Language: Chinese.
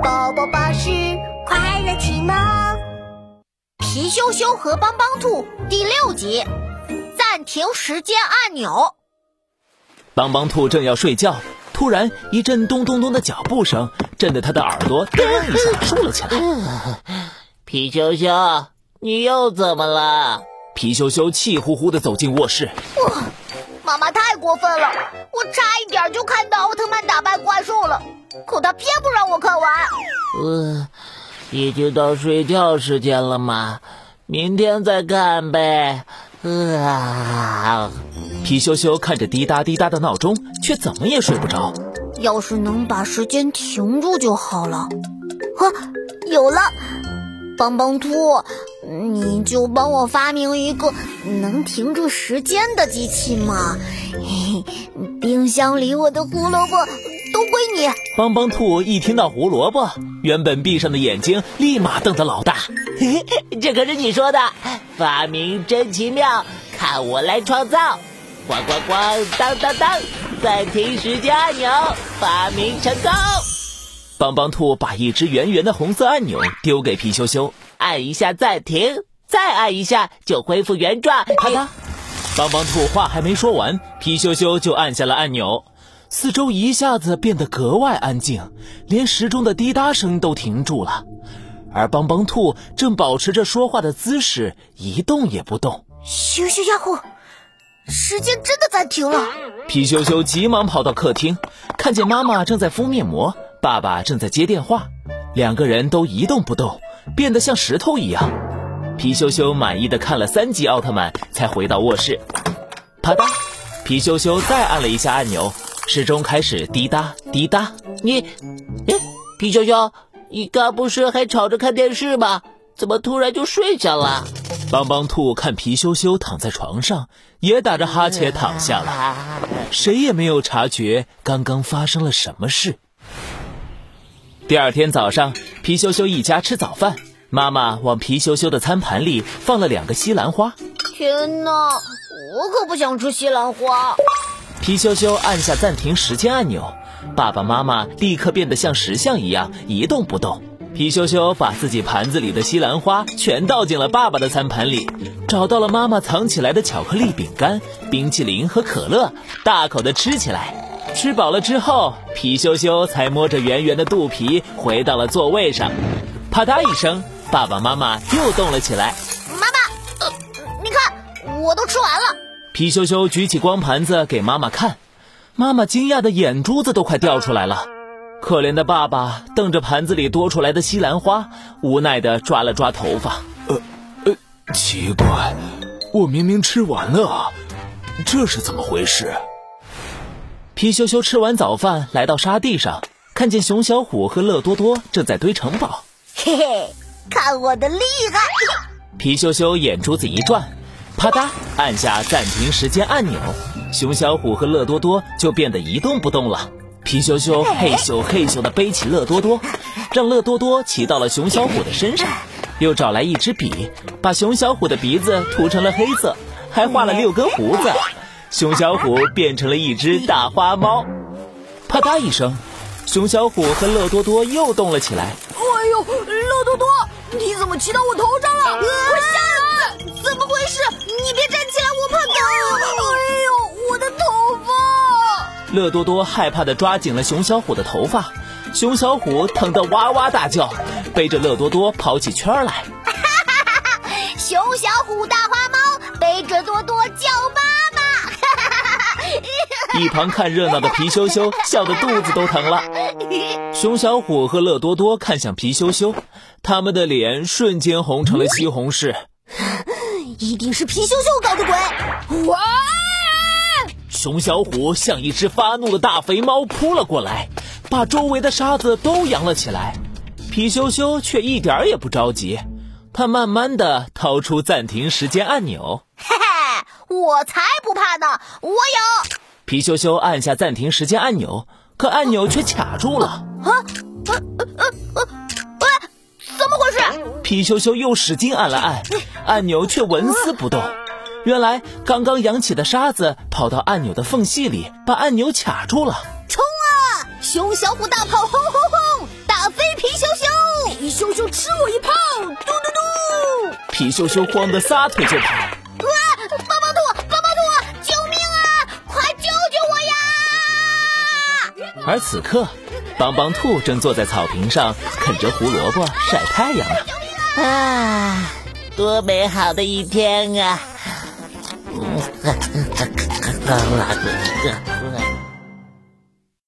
宝宝巴士快乐启蒙，皮羞羞和帮帮兔第六集，暂停时间按钮。帮帮兔正要睡觉，突然一阵咚咚咚的脚步声，震得他的耳朵噔一下竖了起来。皮羞羞，你又怎么了？皮羞羞气呼呼的走进卧室。哇，妈妈太过分了，我差一点就看到奥特曼打败怪兽了。可他偏不让我看完。呃，已经到睡觉时间了嘛，明天再看呗。啊！皮羞羞看着滴答滴答的闹钟，却怎么也睡不着。要是能把时间停住就好了。呵，有了！帮帮兔，你就帮我发明一个能停住时间的机器嘛。嘿嘿，冰箱里我的胡萝卜。都归你！帮帮兔一听到胡萝卜，原本闭上的眼睛立马瞪得老大。嘿嘿，这可是你说的，发明真奇妙，看我来创造！咣咣咣，当当当，暂停时间按钮发明成功！帮帮兔把一只圆圆的红色按钮丢给皮羞羞，按一下暂停，再按一下就恢复原状。啪嗒！帮帮兔话还没说完，皮羞羞就按下了按钮。四周一下子变得格外安静，连时钟的滴答声都停住了，而帮帮兔正保持着说话的姿势，一动也不动。咻咻呀呼，时间真的暂停了！皮羞羞急忙跑到客厅，看见妈妈正在敷面膜，爸爸正在接电话，两个人都一动不动，变得像石头一样。皮羞羞满意的看了三集奥特曼，才回到卧室。啪嗒，皮羞羞再按了一下按钮。时钟开始滴答滴答，你，哎，皮羞羞，你刚不是还吵着看电视吗？怎么突然就睡下了？帮帮兔看皮羞羞躺在床上，也打着哈欠躺下了，谁也没有察觉刚刚发生了什么事。第二天早上，皮羞羞一家吃早饭，妈妈往皮羞羞的餐盘里放了两个西兰花。天哪，我可不想吃西兰花。皮羞羞按下暂停时间按钮，爸爸妈妈立刻变得像石像一样一动不动。皮羞羞把自己盘子里的西兰花全倒进了爸爸的餐盘里，找到了妈妈藏起来的巧克力饼干、冰淇淋和可乐，大口的吃起来。吃饱了之后，皮羞羞才摸着圆圆的肚皮回到了座位上。啪嗒一声，爸爸妈妈又动了起来。妈妈，呃，你看，我都吃完了。皮羞羞举起光盘子给妈妈看，妈妈惊讶的眼珠子都快掉出来了。可怜的爸爸瞪着盘子里多出来的西兰花，无奈的抓了抓头发。呃呃，奇怪，我明明吃完了啊，这是怎么回事？皮羞羞吃完早饭，来到沙地上，看见熊小虎和乐多多正在堆城堡。嘿嘿，看我的厉害！皮羞羞眼珠子一转。啪嗒，按下暂停时间按钮，熊小虎和乐多多就变得一动不动了。皮羞羞嘿咻嘿咻地背起乐多多，让乐多多骑到了熊小虎的身上，又找来一支笔，把熊小虎的鼻子涂成了黑色，还画了六根胡子，熊小虎变成了一只大花猫。啪嗒一声，熊小虎和乐多多又动了起来。哎呦，乐多多，你怎么骑到我头上了？我吓人！怎么回事？你别站起来，我怕疼！哎呦，我的头发！乐多多害怕的抓紧了熊小虎的头发，熊小虎疼得哇哇大叫，背着乐多多跑起圈来。哈哈哈哈熊小虎大花一旁看热闹的皮羞羞笑得肚子都疼了。熊小虎和乐多多看向皮羞羞，他们的脸瞬间红成了西红柿。一定是皮羞羞搞的鬼！哇！熊小虎像一只发怒的大肥猫扑了过来，把周围的沙子都扬了起来。皮羞羞却一点也不着急，他慢慢的掏出暂停时间按钮。嘿嘿，我才不怕呢！我有。皮羞羞按下暂停时间按钮，可按钮却卡住了。啊？啊？啊？啊？啊？啊？怎么回事？皮羞羞又使劲按了按，按钮却纹丝不动。原来刚刚扬起的沙子跑到按钮的缝隙里，把按钮卡住了。冲啊！熊小虎大炮轰轰轰，打飞皮羞羞。皮羞羞吃我一炮，嘟嘟嘟。皮羞羞慌得撒腿就跑。而此刻，帮帮兔正坐在草坪上啃着胡萝卜晒太阳呢。啊，多美好的一天啊！